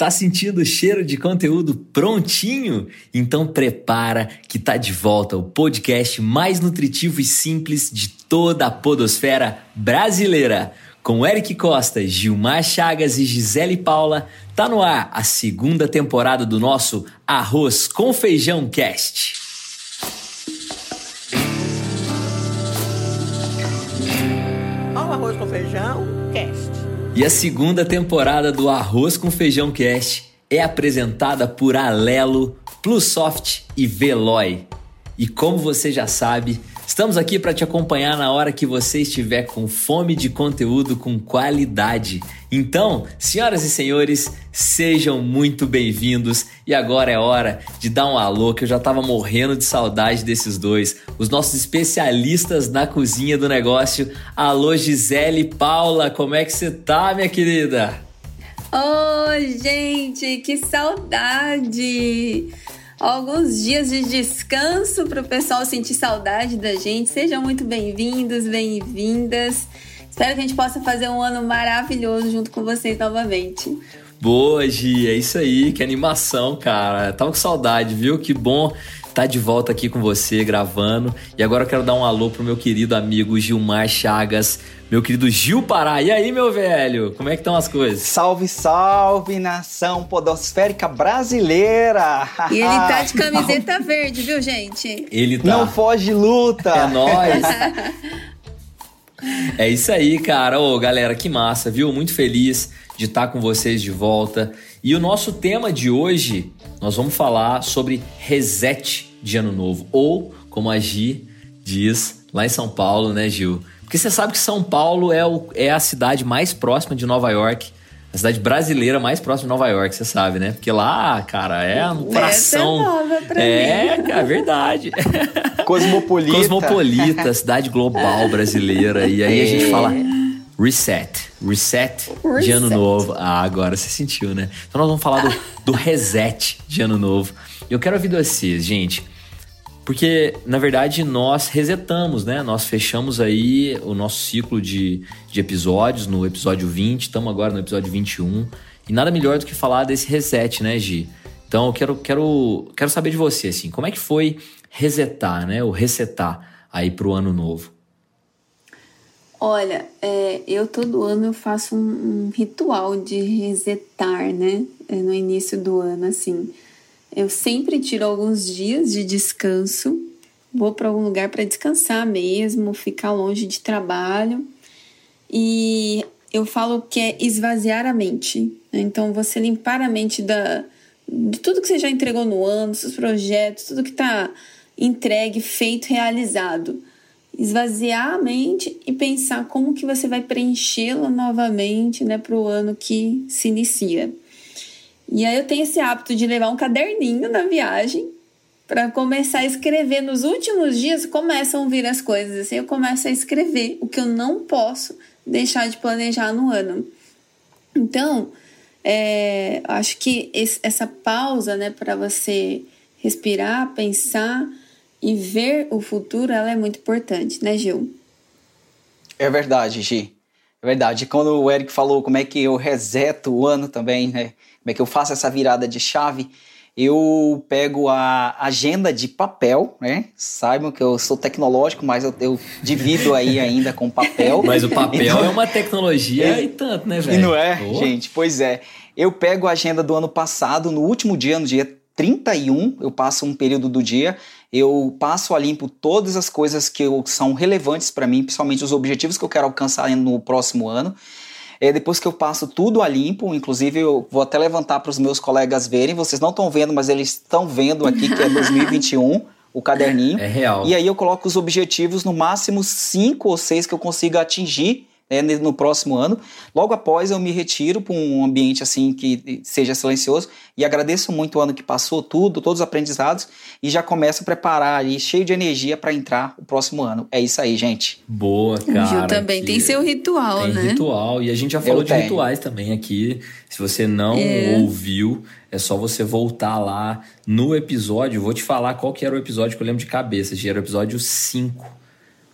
Tá sentindo o cheiro de conteúdo prontinho? Então prepara que tá de volta o podcast mais nutritivo e simples de toda a podosfera brasileira. Com Eric Costa, Gilmar Chagas e Gisele Paula, tá no ar a segunda temporada do nosso Arroz com Feijão Cast. Ó, o arroz com feijão, cast. E a segunda temporada do Arroz com Feijão Cast é apresentada por Alelo, Plusoft e Veloy. E como você já sabe, estamos aqui para te acompanhar na hora que você estiver com fome de conteúdo com qualidade. Então, senhoras e senhores, sejam muito bem-vindos. E agora é hora de dar um alô que eu já estava morrendo de saudade desses dois, os nossos especialistas na cozinha do negócio. Alô Gisele Paula, como é que você tá, minha querida? Oi, gente, que saudade! Alguns dias de descanso para o pessoal sentir saudade da gente. Sejam muito bem-vindos, bem-vindas. Espero que a gente possa fazer um ano maravilhoso junto com vocês novamente. Boa, Gi, é isso aí, que animação, cara. Tava com saudade, viu? Que bom estar de volta aqui com você, gravando. E agora eu quero dar um alô pro meu querido amigo Gilmar Chagas, meu querido Gil Pará. E aí, meu velho, como é que estão as coisas? Salve, salve, nação podosférica brasileira! E ele tá de camiseta verde, viu, gente? Ele tá. Não foge luta! É nóis. É isso aí, cara. Ô, galera, que massa, viu? Muito feliz de estar com vocês de volta. E o nosso tema de hoje, nós vamos falar sobre reset de ano novo. Ou, como a Gi diz lá em São Paulo, né, Gil? Porque você sabe que São Paulo é, o, é a cidade mais próxima de Nova York. A cidade brasileira mais próxima de Nova York, você sabe, né? Porque lá, cara, é um coração. É nova pra é, mim. cara, é verdade. Cosmopolita. Cosmopolita, cidade global brasileira. E aí a gente fala reset. Reset, de Reset. ano novo. Ah, agora você sentiu, né? Então nós vamos falar do, do reset de ano novo. E eu quero ouvir de vocês, gente. Porque, na verdade, nós resetamos, né? Nós fechamos aí o nosso ciclo de, de episódios no episódio 20, estamos agora no episódio 21. E nada melhor do que falar desse reset, né, Gi? Então eu quero, quero, quero saber de você, assim, como é que foi resetar, né? O resetar aí pro ano novo. Olha, é, eu todo ano eu faço um, um ritual de resetar, né? É, no início do ano, assim. Eu sempre tiro alguns dias de descanso, vou para algum lugar para descansar mesmo, ficar longe de trabalho. E eu falo que é esvaziar a mente. né? Então, você limpar a mente da, de tudo que você já entregou no ano, seus projetos, tudo que está entregue, feito, realizado. Esvaziar a mente e pensar como que você vai preenchê-la novamente né, para o ano que se inicia. E aí eu tenho esse hábito de levar um caderninho na viagem para começar a escrever. Nos últimos dias começam a vir as coisas, assim, eu começo a escrever o que eu não posso deixar de planejar no ano. Então, é, acho que esse- essa pausa, né, para você respirar, pensar e ver o futuro, ela é muito importante, né, Gil? É verdade, Gi. É verdade. Quando o Eric falou como é que eu reseto o ano também, né? Como é que eu faço essa virada de chave, eu pego a agenda de papel, né? Saibam que eu sou tecnológico, mas eu, eu divido aí ainda com papel. Mas o papel Então- é uma tecnologia e tanto, né, velho? E não é, Pô. gente? Pois é. Eu pego a agenda do ano passado, no último dia, no dia 31, eu passo um período do dia, eu passo a limpo todas as coisas que eu- são relevantes para mim, principalmente os objetivos que eu quero alcançar no próximo ano. É, depois que eu passo tudo a limpo, inclusive eu vou até levantar para os meus colegas verem, vocês não estão vendo, mas eles estão vendo aqui que é 2021, o caderninho. É real. E aí eu coloco os objetivos no máximo cinco ou seis que eu consiga atingir ne- no próximo ano. Logo após eu me retiro para um ambiente assim que seja silencioso e agradeço muito o ano que passou, tudo, todos os aprendizados e já começo a preparar ali cheio de energia para entrar o próximo ano. É isso aí, gente. Boa, cara. o Gil também tem seu ritual, Tem né? ritual. E a gente já falou Eu de tenho. rituais também aqui. Se você não É. ouviu, é só você voltar lá no episódio. Vou te falar qual que era o episódio que eu lembro de cabeça. Era o episódio 5.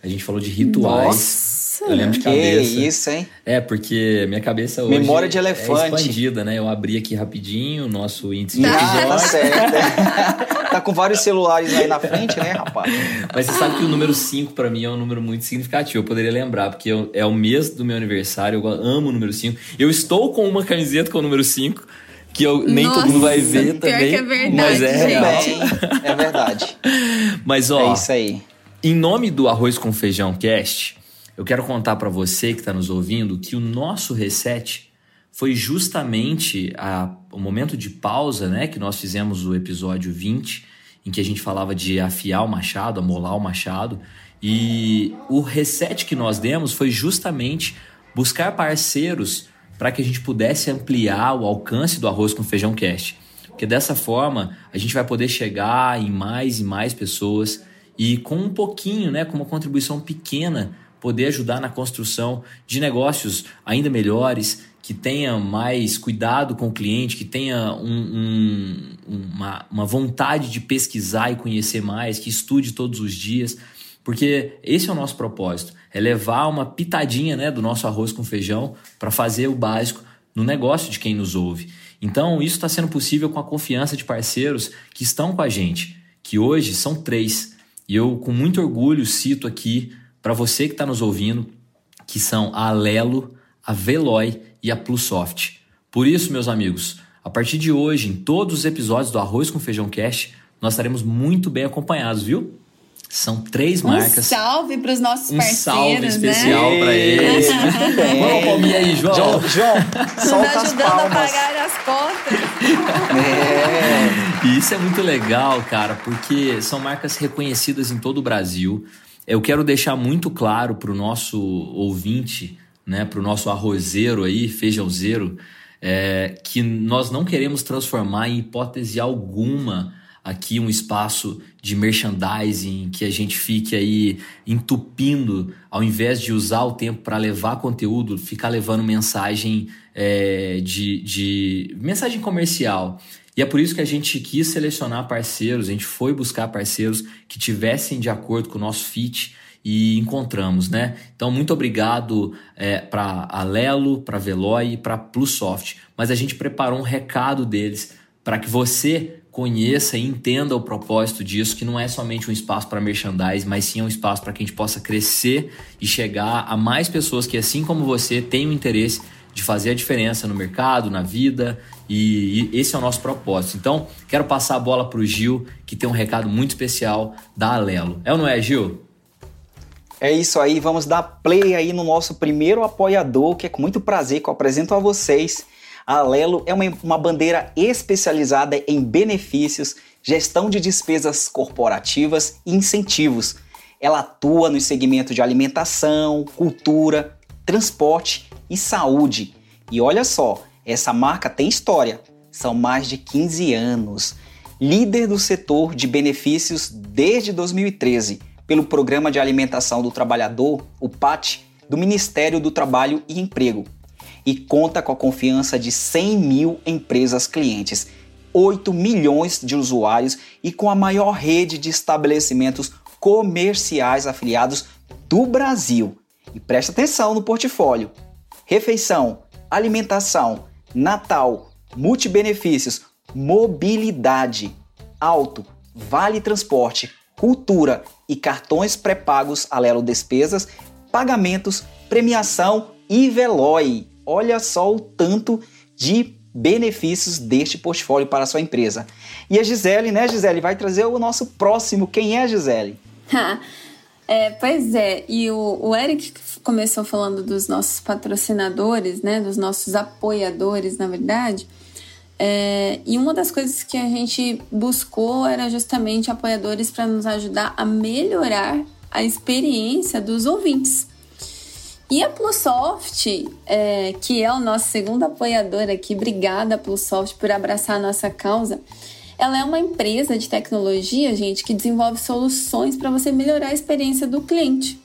A gente falou de rituais. Nossa! Eu lembro de Que cabeça. isso, hein? É, porque minha cabeça hoje Memória de é elefante. expandida, né? Eu abri aqui rapidinho o nosso índice de Ah, tá certo. tá com vários celulares aí na frente, né, rapaz? Mas você sabe que o número 5 pra mim é um número muito significativo. Eu poderia lembrar, porque eu- é o mês do meu aniversário, eu amo o número 5. Eu estou com uma camiseta com o número 5, que eu, nem Nossa, todo mundo vai ver pior também. que é verdade, mas é gente. real. Bem, é verdade. Mas ó, É isso aí. Em nome do Arroz com Feijão Cast, eu quero contar para você que está nos ouvindo que o nosso reset foi justamente a- o momento de pausa, né? Que nós fizemos o episódio 20, em que a gente falava de afiar o machado, amolar o machado. E o reset que nós demos foi justamente buscar parceiros para que a gente pudesse ampliar o alcance do Arroz com Feijão Cast. Porque dessa forma a gente vai poder chegar em mais e mais pessoas e com um pouquinho, né, com uma contribuição pequena, poder ajudar na construção de negócios ainda melhores, que tenha mais cuidado com o cliente, que tenha um- um- uma, uma vontade de pesquisar e conhecer mais, que estude todos os dias. Porque esse é o nosso propósito, é levar uma pitadinha né, do nosso arroz com feijão para fazer o básico no negócio de quem nos ouve. Então, isso está sendo possível com a confiança de parceiros que estão com a gente, que hoje são três. E eu, com muito orgulho, cito aqui para você que está nos ouvindo, que são a Alelo, a Veloy e a Plusoft. Por isso, meus amigos, a partir de hoje, em todos os episódios do Arroz com Feijão Cast, nós estaremos muito bem acompanhados, viu? São três Um marcas. salve para os nossos Um parceiros, salve né? especial para eles. Muito bem. Vamos palminha aí, João. João, João Nos solta as ajudando a palmas. pagar as contas. É. E isso é muito legal, cara, porque são marcas reconhecidas em todo o Brasil. Eu quero deixar muito claro para o nosso ouvinte, né, para o nosso arrozeiro aí, feijãozeiro, é, que nós não queremos transformar em hipótese alguma aqui um espaço de merchandising que a gente fique aí entupindo, ao invés de usar o tempo para levar conteúdo, ficar levando mensagem é, de, de mensagem comercial. E é por isso que a gente quis selecionar parceiros, a gente foi buscar parceiros que tivessem de acordo com o nosso fit e encontramos, né? Então, muito obrigado é, para a Lelo, para Veloy e para Plusoft. Mas a gente preparou um recado deles para que você conheça e entenda o propósito disso, que não é somente um espaço para merchandise, mas sim um espaço para que a gente possa crescer e chegar a mais pessoas que, assim como você, tenham interesse de fazer a diferença no mercado, na vida, e, e esse é o nosso propósito. Então, quero passar a bola para o Gil, que tem um recado muito especial da Alelo. É ou não é, Gil? É isso aí, vamos dar play aí no nosso primeiro apoiador, que é com muito prazer que eu apresento a vocês. A Alelo é uma, uma bandeira especializada em benefícios, gestão de despesas corporativas e incentivos. Ela atua no segmento de alimentação, cultura, transporte e saúde. E olha só, essa marca tem história. São mais de 15 anos. Líder do setor de benefícios desde 2013 pelo Programa de Alimentação do Trabalhador, o PAT, do Ministério do Trabalho e Emprego. E conta com a confiança de 100 mil empresas clientes, 8 milhões de usuários e com a maior rede de estabelecimentos comerciais afiliados do Brasil. E presta atenção no portfólio: refeição, alimentação, Natal, multibenefícios, mobilidade, auto, vale transporte, cultura e cartões pré-pagos Alelo Despesas, pagamentos, premiação e Veloy. Olha só o tanto de benefícios deste portfólio para a sua empresa. E a Gisele, né, Gisele, vai trazer o nosso próximo. Quem é a Gisele? É, pois é, e o, o Eric começou falando dos nossos patrocinadores, né, dos nossos apoiadores, na verdade. É, e uma das coisas que a gente buscou era justamente apoiadores para nos ajudar a melhorar a experiência dos ouvintes. E a Plusoft, é, que é o nosso segundo apoiador aqui, obrigada Plusoft por abraçar a nossa causa. Ela é uma empresa de tecnologia, gente, que desenvolve soluções para você melhorar a experiência do cliente.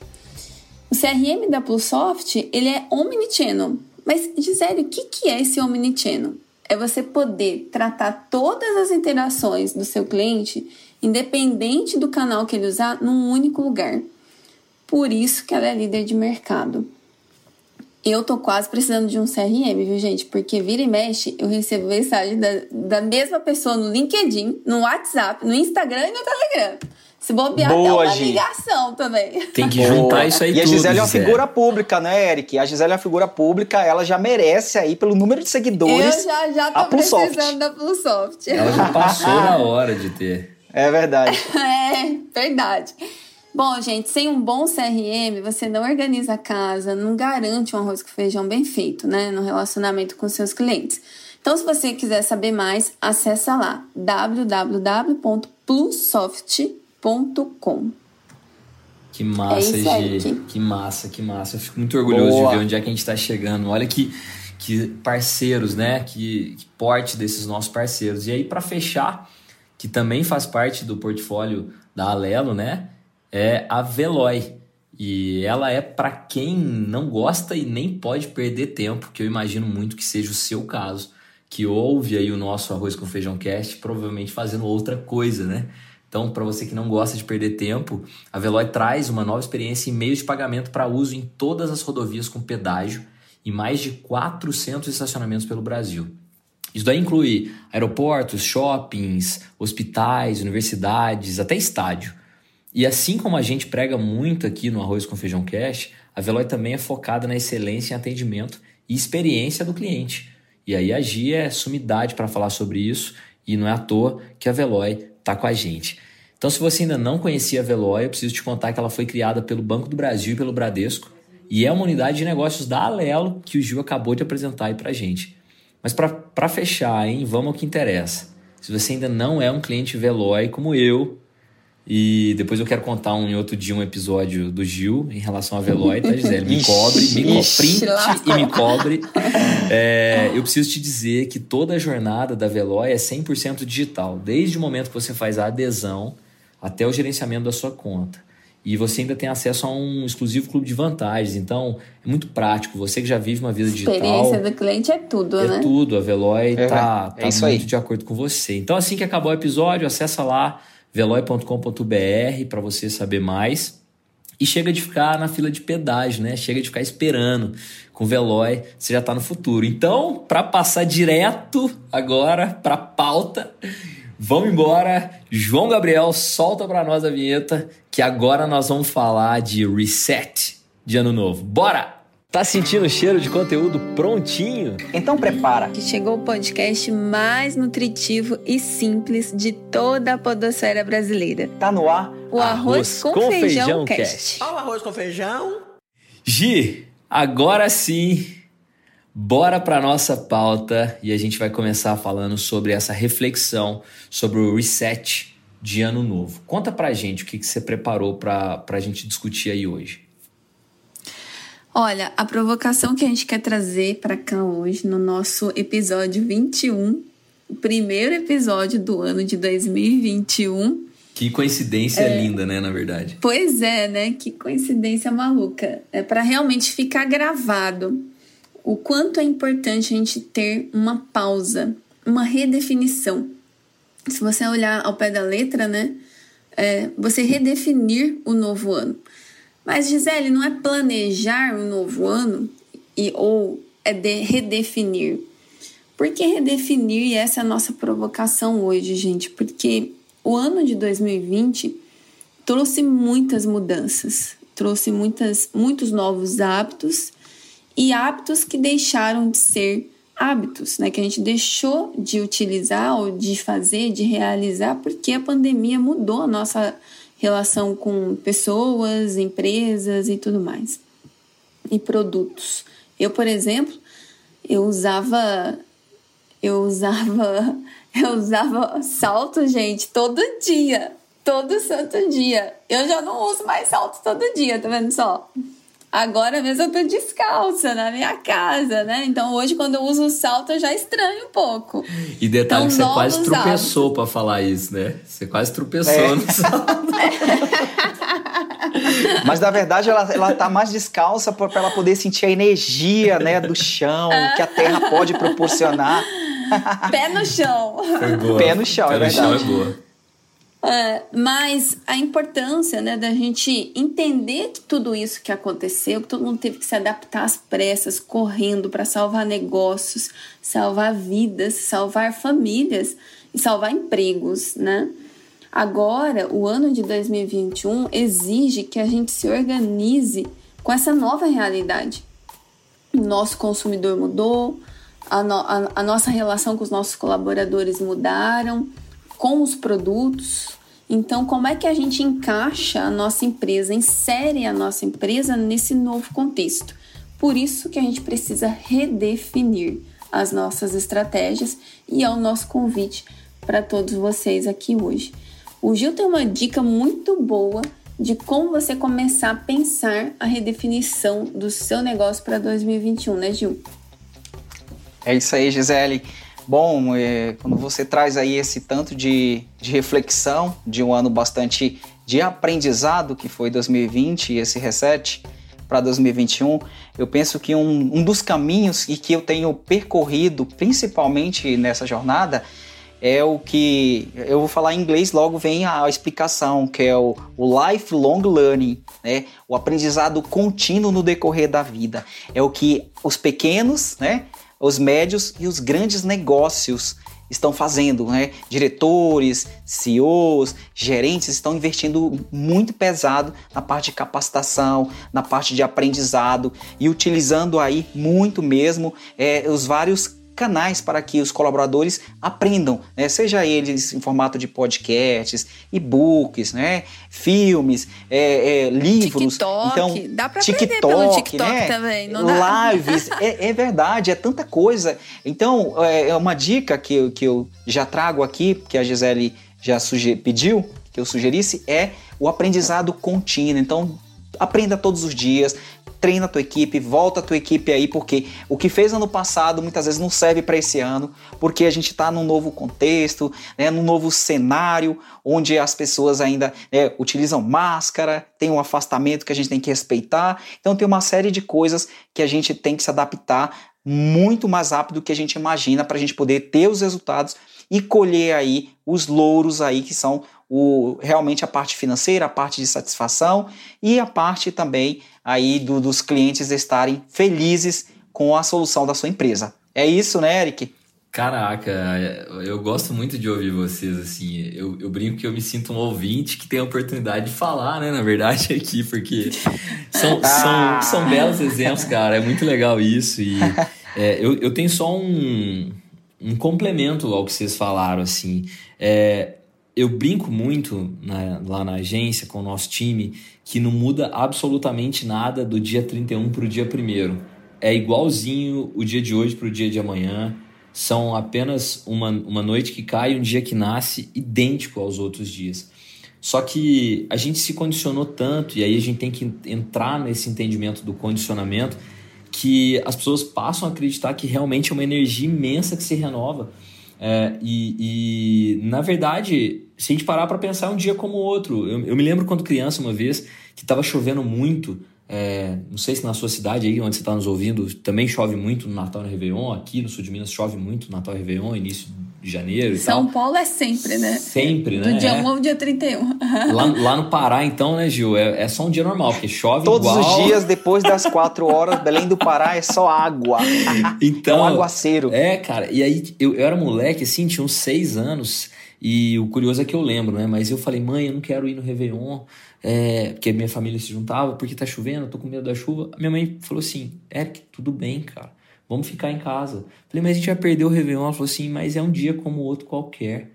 O CRM da Plusoft, ele é Omnichannel. Mas, Gisele, o que, que é esse Omnichannel? É você poder tratar todas as interações do seu cliente, independente do canal que ele usar, num único lugar. Por isso que ela é líder de mercado. Eu tô quase precisando de um CRM, viu, gente? Porque vira e mexe, eu recebo mensagem da, da mesma pessoa no LinkedIn, no WhatsApp, no Instagram e no Telegram. Se bobear, Boa, até uma ligação também. Tem que juntar Boa. isso aí e tudo, a Gisele é uma figura pública, né, Eric? A Gisele é uma figura pública, ela já merece aí, pelo número de seguidores, Eu já, já tô precisando da Plusoft. Ela já passou na hora de ter. É verdade. é, verdade. Bom, gente, sem um bom CRM, você não organiza a casa, não garante um arroz com feijão bem feito, né? No relacionamento com seus clientes. Então, se você quiser saber mais, acessa lá www.plussoft.com. Que massa, é Gi. Que massa, que massa. Eu fico muito orgulhoso Boa. de ver onde é que a gente está chegando. Olha que, que parceiros, né? Que, que porte desses nossos parceiros. E aí, para fechar, que também faz parte do portfólio da Alelo, né? É a Veloy. E ela é para quem não gosta e nem pode perder tempo, que eu imagino muito que seja o seu caso, que ouve aí o nosso Arroz com Feijão Cast, provavelmente fazendo outra coisa, né? Então, para você que não gosta de perder tempo, a Veloy traz uma nova experiência em meios de pagamento para uso em todas as rodovias com pedágio e mais de 400 estacionamentos pelo Brasil. Isso daí inclui aeroportos, shoppings, hospitais, universidades, até estádio. E assim como a gente prega muito aqui no Arroz com Feijão Cash, a Veloy também é focada na excelência em atendimento e experiência do cliente. E aí a Gia é sumidade para falar sobre isso e não é à toa que a Veloy está com a gente. Então, se você ainda não conhecia a Veloy, eu preciso te contar que ela foi criada pelo Banco do Brasil e pelo Bradesco e é uma unidade de negócios da Alelo que o Gil acabou de apresentar aí para a gente. Mas para fechar, hein, vamos ao que interessa. Se você ainda não é um cliente Veloy como eu, e depois eu quero contar um em outro dia um episódio do Gil em relação a Veloy, tá, Gisele? Me cobre, me co print e me cobre. É, eu preciso te dizer que toda a jornada da Veloy é 100% digital, desde o momento que você faz a adesão até o gerenciamento da sua conta. E você ainda tem acesso a um exclusivo clube de vantagens. Então, é muito prático. Você que já vive uma vida digital. A experiência do cliente é tudo, é né? É tudo. A Veloy é, tá, é tá muito aí. de acordo com você. Então, assim que acabar o episódio, acessa lá veloy.com.br para você saber mais. E chega de ficar na fila de pedágio, né? Chega de ficar esperando. Com Veloy, você já está no futuro. Então, para passar direto agora para pauta, vamos embora. João Gabriel, solta para nós a vinheta, que agora nós vamos falar de reset de ano novo. Bora! Tá sentindo o cheiro de conteúdo prontinho? Então prepara. Que chegou o podcast mais nutritivo e simples de toda a podosfera brasileira. Tá no ar. O Arroz, arroz com, com, Feijão, feijão Cast. Cast. Olha o Arroz com Feijão. Gi, agora sim, bora pra nossa pauta e a gente vai começar falando sobre essa reflexão sobre o reset de ano novo. Conta pra gente o que, que você preparou pra, pra gente discutir aí hoje. Olha, a provocação que a gente quer trazer para cá hoje, no nosso episódio 21, o primeiro episódio do ano de 2021. Que coincidência é, linda, né, na verdade. Pois é, né? Que coincidência maluca. É para realmente ficar gravado o quanto é importante a gente ter uma pausa, uma redefinição. Se você olhar ao pé da letra, né? É, você redefinir o novo ano. Mas, Gisele, não é planejar um novo ano e ou é de redefinir? Por que redefinir? E essa é a nossa provocação hoje, gente, porque o ano de 2020 trouxe muitas mudanças, trouxe muitas, muitos novos hábitos e hábitos que deixaram de ser hábitos, né? Que a gente deixou de utilizar ou de fazer, de realizar, porque a pandemia mudou a nossa relação com pessoas, empresas e tudo mais. E produtos. Eu, por exemplo, eu usava eu usava eu usava salto, gente, todo dia, todo santo dia. Eu já não uso mais salto todo dia, tá vendo só? Agora mesmo eu tô descalça na minha casa, né? Então hoje, quando eu uso o salto, eu já estranho um pouco. E detalhe então, que você quase tropeçou para falar isso, né? Você quase tropeçou é. no salto. Mas na verdade ela, ela tá mais descalça para ela poder sentir a energia, né, do chão, que a terra pode proporcionar. Pé no chão. Foi boa. Pé no chão, Pé é no verdade. Chão é boa. Uh, mas a importância né, da gente entender que tudo isso que aconteceu, que todo mundo teve que se adaptar às pressas, correndo para salvar negócios, salvar vidas, salvar famílias e salvar empregos, né? Agora, o ano de 2021 exige que a gente se organize com essa nova realidade. O nosso consumidor mudou, a, no, a, a nossa relação com os nossos colaboradores mudaram, com os produtos. Então, como é que a gente encaixa a nossa empresa, insere a nossa empresa nesse novo contexto? Por isso que a gente precisa redefinir as nossas estratégias e é o nosso convite para todos vocês aqui hoje. O Gil tem uma dica muito boa de como você começar a pensar a redefinição do seu negócio para 2021, né, Gil? É isso aí, Gisele. Bom, é, quando você traz aí esse tanto de, de reflexão de um ano bastante de aprendizado que foi 2020 e esse reset para 2021, eu penso que um, um dos caminhos e que eu tenho percorrido, principalmente nessa jornada, é o que eu vou falar em inglês, logo vem a explicação, que é o, o lifelong learning, né? O aprendizado contínuo no decorrer da vida. É o que os pequenos, né? Os médios e os grandes negócios estão fazendo, né? Diretores, CEOs, gerentes estão investindo muito pesado na parte de capacitação, na parte de aprendizado e utilizando aí muito mesmo é, os vários canais para que os colaboradores aprendam, né? seja eles em formato de podcasts, e-books, né? filmes, é, é, livros. TikTok. Então, dá para aprender pelo TikTok né? também, não dá? Lives, é, é, verdade, é tanta coisa. Então, é, é uma dica que, eu, que eu já trago aqui, que a Gisele já pediu que eu sugerisse, é o aprendizado contínuo. Então, aprenda todos os dias, treina a tua equipe, volta a tua equipe aí, porque o que fez ano passado muitas vezes não serve para esse ano, porque a gente está num novo contexto, né, num novo cenário, onde as pessoas ainda né, utilizam máscara, tem um afastamento que a gente tem que respeitar. Então tem uma série de coisas que a gente tem que se adaptar muito mais rápido do que a gente imagina para a gente poder ter os resultados e colher aí os louros aí que são o, realmente a parte financeira, a parte de satisfação e a parte também aí do, dos clientes estarem felizes com a solução da sua empresa. É isso, né, Eric? Caraca, eu gosto muito de ouvir vocês, assim. Eu, eu brinco que eu me sinto um ouvinte que tem a oportunidade de falar, né, na verdade, aqui, porque são, ah. são, são belos exemplos, cara. É muito legal isso. E é, eu, eu tenho só um, um complemento ao que vocês falaram, assim. É, eu brinco muito lá na agência com o nosso time que não muda absolutamente nada do dia 31 para o dia 1 É igualzinho o dia de hoje para o dia de amanhã. São apenas uma, uma noite que cai e um dia que nasce idêntico aos outros dias. Só que a gente se condicionou tanto, e aí a gente tem que entrar nesse entendimento do condicionamento, que as pessoas passam a acreditar que realmente é uma energia imensa que se renova. É, e, e, na verdade, se a gente parar para pensar, um dia como outro. Eu, eu me lembro quando criança, uma vez, que estava chovendo muito. É, não sei se na sua cidade aí, onde você está nos ouvindo, também chove muito no Natal e no Réveillon. Aqui no sul de Minas chove muito no Natal e Réveillon, início de janeiro e São tal. Paulo é sempre, né? Sempre, né? Do dia 1 ao dia 31. lá, lá no Pará, então, né, Gil? É, é só um dia normal, porque chove Todos igual... os dias, depois das 4 horas, Belém do Pará é só água. então, é um aguaceiro. É, cara. E aí, eu, eu era moleque, assim, tinha uns 6 anos... E o curioso é que eu lembro, né? Mas eu falei, mãe, eu não quero ir no Réveillon, é, porque minha família se juntava, porque tá chovendo, tô com medo da chuva. Minha mãe falou assim, Eric, tudo bem, cara, vamos ficar em casa. Falei, mas a gente vai perder o Réveillon. Ela falou assim, mas é um dia como outro qualquer.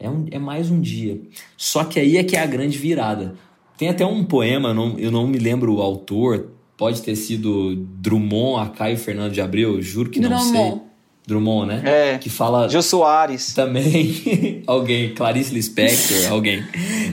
É, um, é mais um dia. Só que aí é que é a grande virada. Tem até um poema, eu não, eu não me lembro o autor, pode ter sido Drummond, a Caio Fernando de Abreu, juro que Drummond. não sei. Drummond, né? É. Que fala. Jô Soares. Também. alguém. Clarice Lispector, alguém.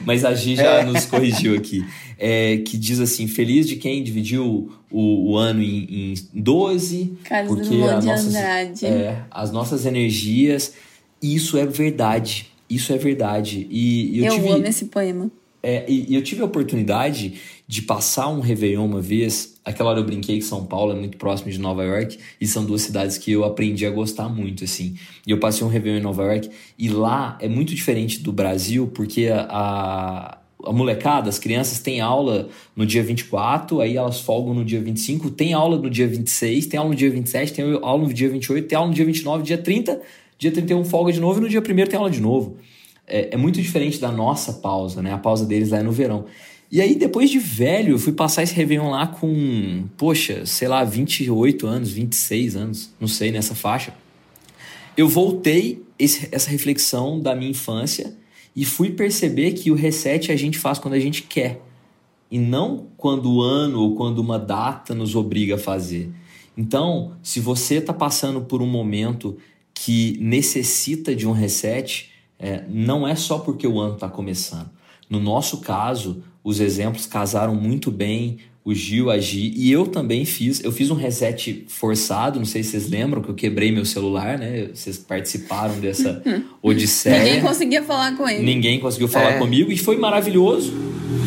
Mas a Gi já é. nos corrigiu aqui. É, que diz assim: Feliz de quem dividiu o, o ano em, em 12. Carlos porque as nossas, é, as nossas energias. Isso é verdade. Isso é verdade. E, eu, eu tive, amo esse poema. É, e, e eu tive a oportunidade de passar um Réveillon uma vez Aquela hora eu brinquei que São Paulo é muito próximo de Nova York e são duas cidades que eu aprendi a gostar muito, assim. E eu passei um Réveillon em Nova York e lá é muito diferente do Brasil porque a, a molecada, as crianças têm aula no dia 24, aí elas folgam no dia 25, tem aula no dia 26, tem aula no dia 27, tem aula no dia 28, tem aula no dia 29, dia 30, dia 31 folga de novo e no dia 1 tem aula de novo. É, é muito diferente da nossa pausa, né? A pausa deles lá é no verão. E aí, depois de velho, eu fui passar esse Réveillon lá com, poxa, sei lá, 28 anos, 26 anos, não sei, nessa faixa. Eu voltei esse, essa reflexão da minha infância e fui perceber que o reset a gente faz quando a gente quer. E não quando o ano ou quando uma data nos obriga a fazer. Então, se você está passando por um momento que necessita de um reset, é, não é só porque o ano está começando. No nosso caso, os exemplos casaram muito bem, o Gil, a Gi, e eu também fiz. Eu fiz um reset forçado, não sei se vocês lembram que eu quebrei meu celular, né? Vocês participaram dessa odisseia. Ninguém conseguia falar com ele. Ninguém conseguiu falar é. comigo e foi maravilhoso,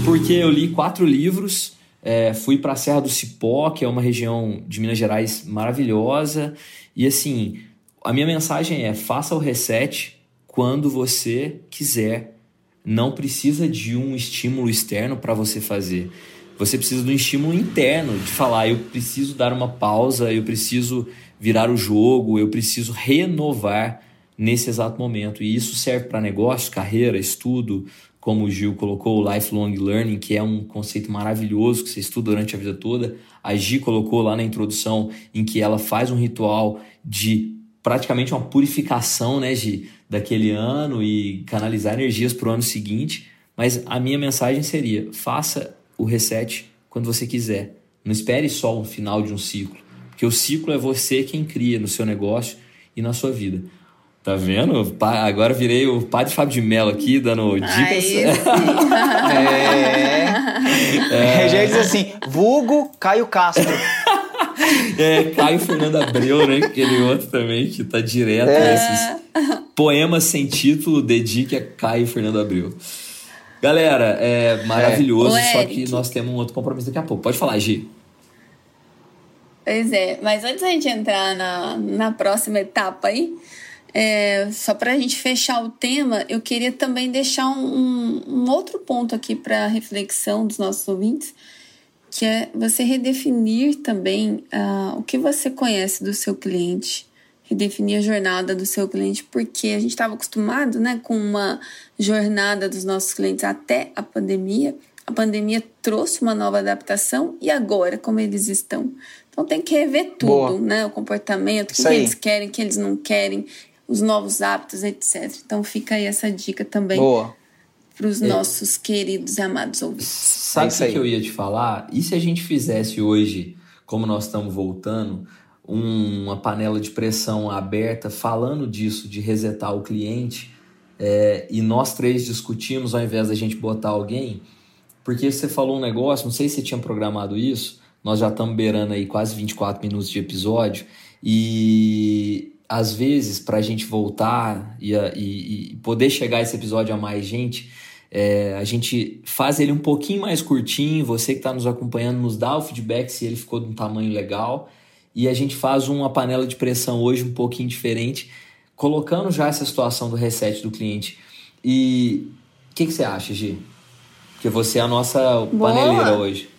porque eu li quatro livros, é, fui para a Serra do Cipó, que é uma região de Minas Gerais maravilhosa, e assim, a minha mensagem é: faça o reset quando você quiser não precisa de um estímulo externo para você fazer. Você precisa de um estímulo interno, de falar, eu preciso dar uma pausa, eu preciso virar o jogo, eu preciso renovar nesse exato momento. E isso serve para negócio, carreira, estudo, como o Gil colocou, o lifelong learning, que é um conceito maravilhoso que você estuda durante a vida toda. A Gi colocou lá na introdução em que ela faz um ritual de praticamente uma purificação, né, Gi, daquele ano e canalizar energias para o ano seguinte. Mas a minha mensagem seria: faça o reset quando você quiser. Não espere só o final de um ciclo, porque o ciclo é você quem cria no seu negócio e na sua vida. Tá vendo? Agora virei o padre Fábio de Mello aqui, dando dicas. é. é. Já diz assim: vulgo Caio Castro. É, Caio Fernando Abreu, né? Aquele outro também que tá direto é. nesses poemas sem título, dedique a Caio Fernando Abreu. Galera, é maravilhoso, é. só que nós temos um outro compromisso daqui a pouco. Pode falar, Gi. Pois é, mas antes da gente entrar na, na próxima etapa aí, é, só para a gente fechar o tema, eu queria também deixar um, um outro ponto aqui para reflexão dos nossos ouvintes, que é você redefinir também uh, o que você conhece do seu cliente, redefinir a jornada do seu cliente, porque a gente estava acostumado né, com uma jornada dos nossos clientes até a pandemia. A pandemia trouxe uma nova adaptação e agora, como eles estão? Então tem que rever tudo, Boa. né? O comportamento, o que, que eles querem, o que eles não querem, os novos hábitos, etc. Então fica aí essa dica também. Boa para os é. nossos queridos e amados ouvintes. Sabe o que eu ia te falar? E se a gente fizesse hoje, como nós estamos voltando, um, uma panela de pressão aberta falando disso, de resetar o cliente, é, e nós três discutimos ao invés da gente botar alguém? Porque você falou um negócio, não sei se você tinha programado isso, nós já estamos beirando aí quase 24 minutos de episódio, e às vezes, para a gente voltar e, e, e, poder chegar esse episódio a mais gente, é, a gente faz ele um pouquinho mais curtinho. Você que está nos acompanhando nos dá o feedback se ele ficou de um tamanho legal. E a gente faz uma panela de pressão hoje um pouquinho diferente, colocando já essa situação do reset do cliente. E o que, que, você acha, Gi? Porque você é a nossa Boa. paneleira hoje.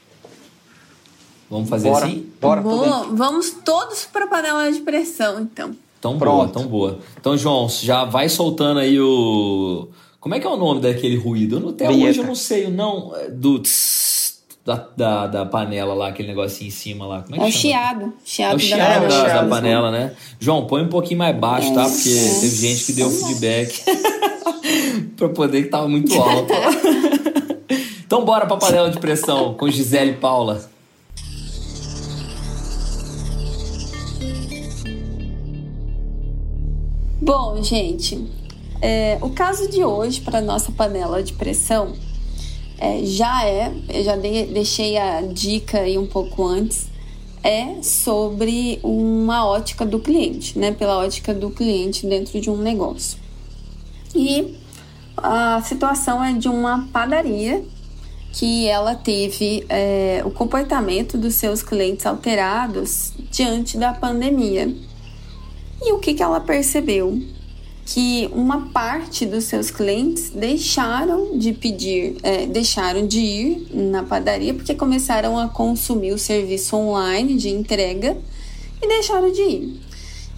Vamos fazer Bora. assim? Bora. Boa. Vamos todos para a panela de pressão, então. Tão Pronto. boa, tão boa. Então, João, já vai soltando aí o como é que é o nome daquele ruído? Eu, até Vinheta. hoje eu não sei, não. É do tss, da, da, da, panela lá, aquele negocinho em cima lá. Como é que é o chiado. chiado. É o chiado da, da, da panela, né? João, põe um pouquinho mais baixo, tá? Porque teve gente que deu feedback pra poder que tava muito alto. então bora pra panela de pressão com Gisele Paula. Bom, gente, é, o caso de hoje para nossa panela de pressão é, já é, eu já dei, deixei a dica aí um pouco antes, é sobre uma ótica do cliente, né? Pela ótica do cliente dentro de um negócio. E a situação é de uma padaria que ela teve é, o comportamento dos seus clientes alterados diante da pandemia. E o que, que ela percebeu? Que uma parte dos seus clientes deixaram de pedir, é, deixaram de ir na padaria porque começaram a consumir o serviço online de entrega e deixaram de ir.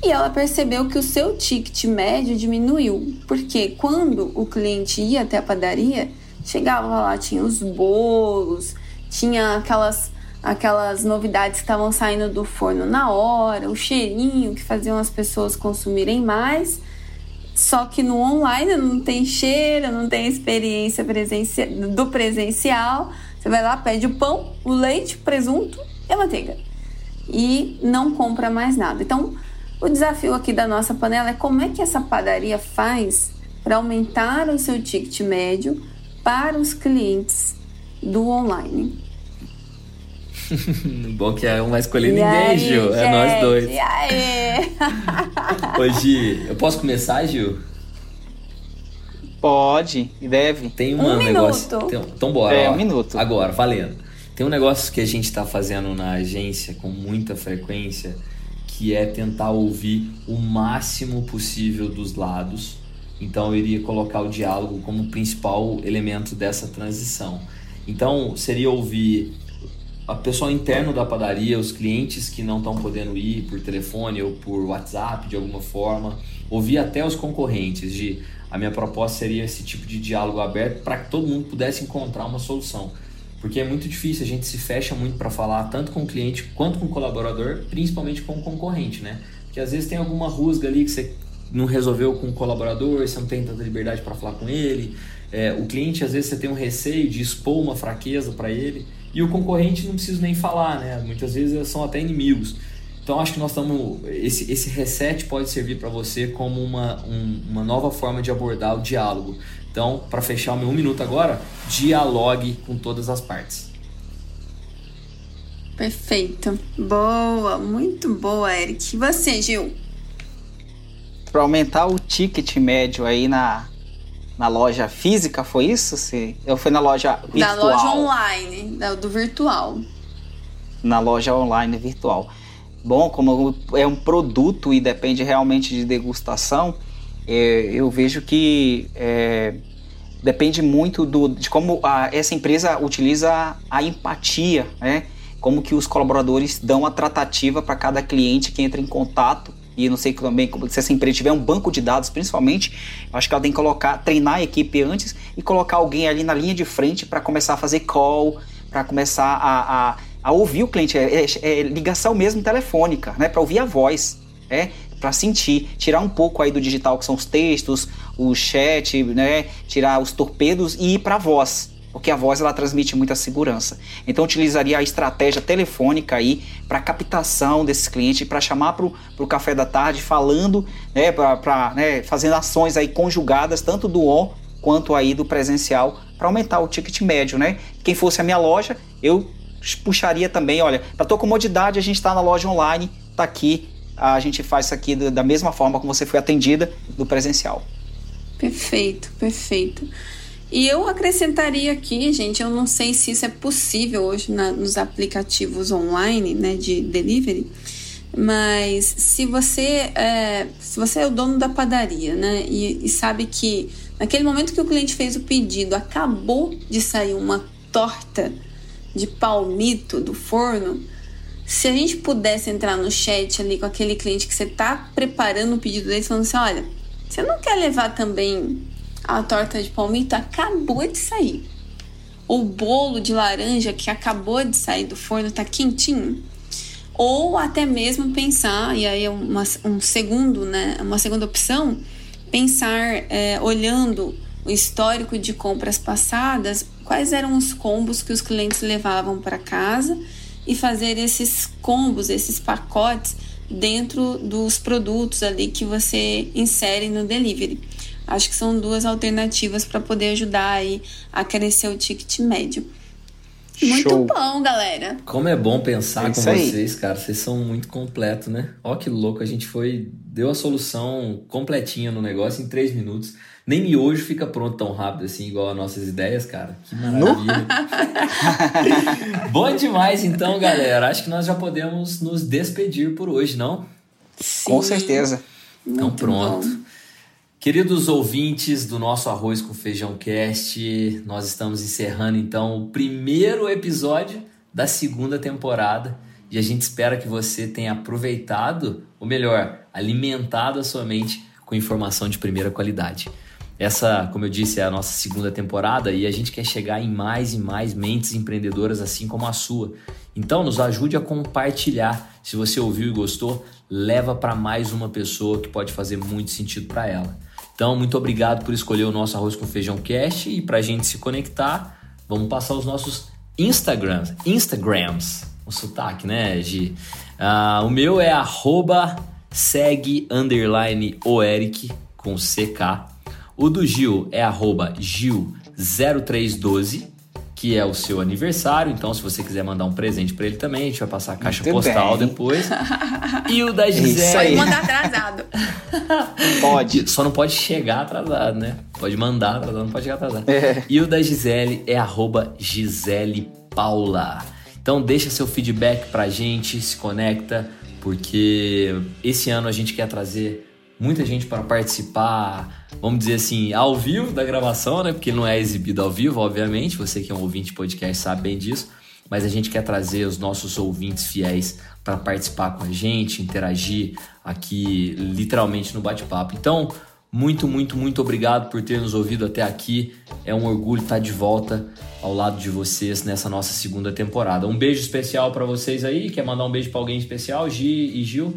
E ela percebeu que o seu ticket médio diminuiu, porque quando o cliente ia até a padaria, chegava lá, tinha os bolos, tinha aquelas aquelas novidades que estavam saindo do forno na hora, o cheirinho que faziam as pessoas consumirem mais. Só que no online não tem cheiro, não tem experiência presencia do presencial. Você vai lá, pede o pão, o leite, o presunto e a manteiga. E não compra mais nada. Então, o desafio aqui da nossa panela é como é que essa padaria faz para aumentar o seu ticket médio para os clientes do online. Bom que é uma escolher ninguém, aí, Gil. É nós dois. E aí? Gi, eu posso começar, Gil? Pode e deve. Tem um, um negócio. Tem, então, bora. É, ó, um minuto. Agora, valendo. Tem um negócio que a gente está fazendo na agência com muita frequência, que é tentar ouvir o máximo possível dos lados. Então, eu iria colocar o diálogo como principal elemento dessa transição. Então, seria ouvir a pessoa interno da padaria, os clientes que não estão podendo ir por telefone ou por WhatsApp de alguma forma, ouvir até os concorrentes. De a minha proposta seria esse tipo de diálogo aberto para que todo mundo pudesse encontrar uma solução, porque é muito difícil, a gente se fecha muito para falar tanto com o cliente quanto com o colaborador, principalmente com o concorrente, né? Porque às vezes tem alguma rusga ali que você não resolveu com o colaborador, você não tem tanta liberdade para falar com ele. É, o cliente às vezes você tem um receio de expor uma fraqueza para ele. E o concorrente não preciso nem falar, né? Muitas vezes são até inimigos. Então acho que nós estamos. Esse, esse reset pode servir para você como uma, um, uma nova forma de abordar o diálogo. Então, para fechar o meu um minuto agora, dialogue com todas as partes. Perfeito. Boa, muito boa, Eric. E você, Gil? Para aumentar o ticket médio aí na, na loja física, foi isso? Se, eu fui na loja virtual. Na loja online, do virtual. Na loja online virtual. Bom, como é um produto e depende realmente de degustação, é, eu vejo que é, depende muito do, de como a, essa empresa utiliza a empatia, né? Como que os colaboradores dão a tratativa para cada cliente que entra em contato e não sei também se essa empresa tiver um banco de dados, principalmente, acho que ela tem que colocar, treinar a equipe antes e colocar alguém ali na linha de frente para começar a fazer call, para começar a, a, a, ouvir o cliente, é, é, é ligação mesmo telefônica, né, para ouvir a voz, é, para sentir, tirar um pouco aí do digital que são os textos, o chat, né, tirar os torpedos e ir para a voz porque a voz ela transmite muita segurança. Então utilizaria a estratégia telefônica aí para captação desses clientes, para chamar para o café da tarde, falando, né, para né, fazendo ações aí conjugadas tanto do on quanto aí do presencial para aumentar o ticket médio, né? Quem fosse a minha loja, eu puxaria também, olha, para tua comodidade a gente está na loja online, tá aqui, a gente faz isso aqui da mesma forma como você foi atendida do presencial. Perfeito, perfeito. E eu acrescentaria aqui, gente, eu não sei se isso é possível hoje na, nos aplicativos online, né, de delivery, mas se você é, se você é o dono da padaria, né, e, e sabe que naquele momento que o cliente fez o pedido, acabou de sair uma torta de palmito do forno, se a gente pudesse entrar no chat ali com aquele cliente que você está preparando o pedido dele, falando assim, olha, você não quer levar também a torta de palmito acabou de sair. O bolo de laranja que acabou de sair do forno está quentinho. Ou até mesmo pensar, e aí é uma, um segundo, né, uma segunda opção, pensar é, olhando o histórico de compras passadas, quais eram os combos que os clientes levavam para casa e fazer esses combos, esses pacotes dentro dos produtos ali que você insere no delivery. Acho que são duas alternativas para poder ajudar aí a crescer o ticket médio. Muito Show. bom, galera. Como é bom pensar É com aí. vocês, cara. Vocês são muito completos, né? Ó, que louco. A gente foi. Deu a solução completinha no negócio em três minutos. Nem miojo fica pronto tão rápido assim, igual as nossas ideias, cara. Que maravilha. bom demais, então, galera. Acho que nós já podemos nos despedir por hoje, não? Com Sim, certeza. Então, muito pronto. bom. Queridos ouvintes do nosso Arroz com Feijão Cast, nós estamos encerrando então o primeiro episódio da segunda temporada e a gente espera que você tenha aproveitado, ou melhor, alimentado a sua mente com informação de primeira qualidade. Essa, como eu disse, é a nossa segunda temporada e a gente quer chegar em mais e mais mentes empreendedoras assim como a sua. Então, nos ajude a compartilhar. Se você ouviu e gostou, leva para mais uma pessoa que pode fazer muito sentido para ela. Então, muito obrigado por escolher o nosso Arroz com Feijão Cast e para a gente se conectar, vamos passar os nossos Instagrams. Instagrams, o sotaque, né, Gi? Ah, o meu é arroba segue underline o Eric com CK. O do Gil é arroba Gil0312, que é o seu aniversário. Então, se você quiser mandar um presente para ele também, a gente vai passar a caixa Muito postal bem. depois. E o da Isso Gisele. aí. Pode mandar atrasado. Pode. Só não pode chegar atrasado, né? Pode mandar atrasado, não pode chegar atrasado. É. E o da Gisele é arroba Gisele Paula. Então deixa seu feedback pra gente, se conecta, porque esse ano a gente quer trazer muita gente para participar, vamos dizer assim, ao vivo da gravação, né? Porque não é exibido ao vivo, obviamente. Você que é um ouvinte de podcast sabe bem disso. Mas a gente quer trazer os nossos ouvintes fiéis para participar com a gente, interagir aqui literalmente no bate-papo. Então, muito, muito, muito obrigado por ter nos ouvido até aqui. É um orgulho estar de volta ao lado de vocês nessa nossa segunda temporada. Um beijo especial para vocês aí. Quer mandar um beijo para alguém especial, Gi e Gil?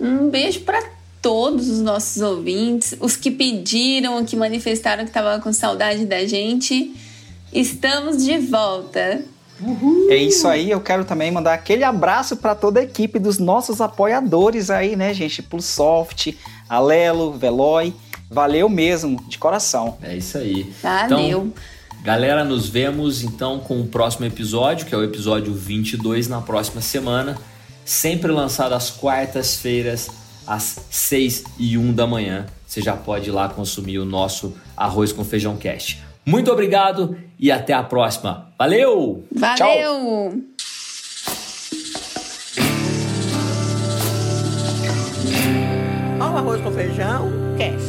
Um beijo para todos os nossos ouvintes, os que pediram, que manifestaram que estavam com saudade da gente. Estamos de volta. É isso aí, eu quero também mandar aquele abraço para toda a equipe dos nossos apoiadores aí, né, gente? Pulsoft, Alelo, Veloy. Valeu mesmo, de coração. É isso aí. Valeu. Então, galera, nos vemos então com o próximo episódio, que é o episódio 22 na próxima semana, sempre lançado às quartas-feiras às 6 e 1 da manhã. Você já pode ir lá consumir o nosso arroz com feijão cast. Muito obrigado e até a próxima. Valeu! Valeu! O arroz com feijão, cast.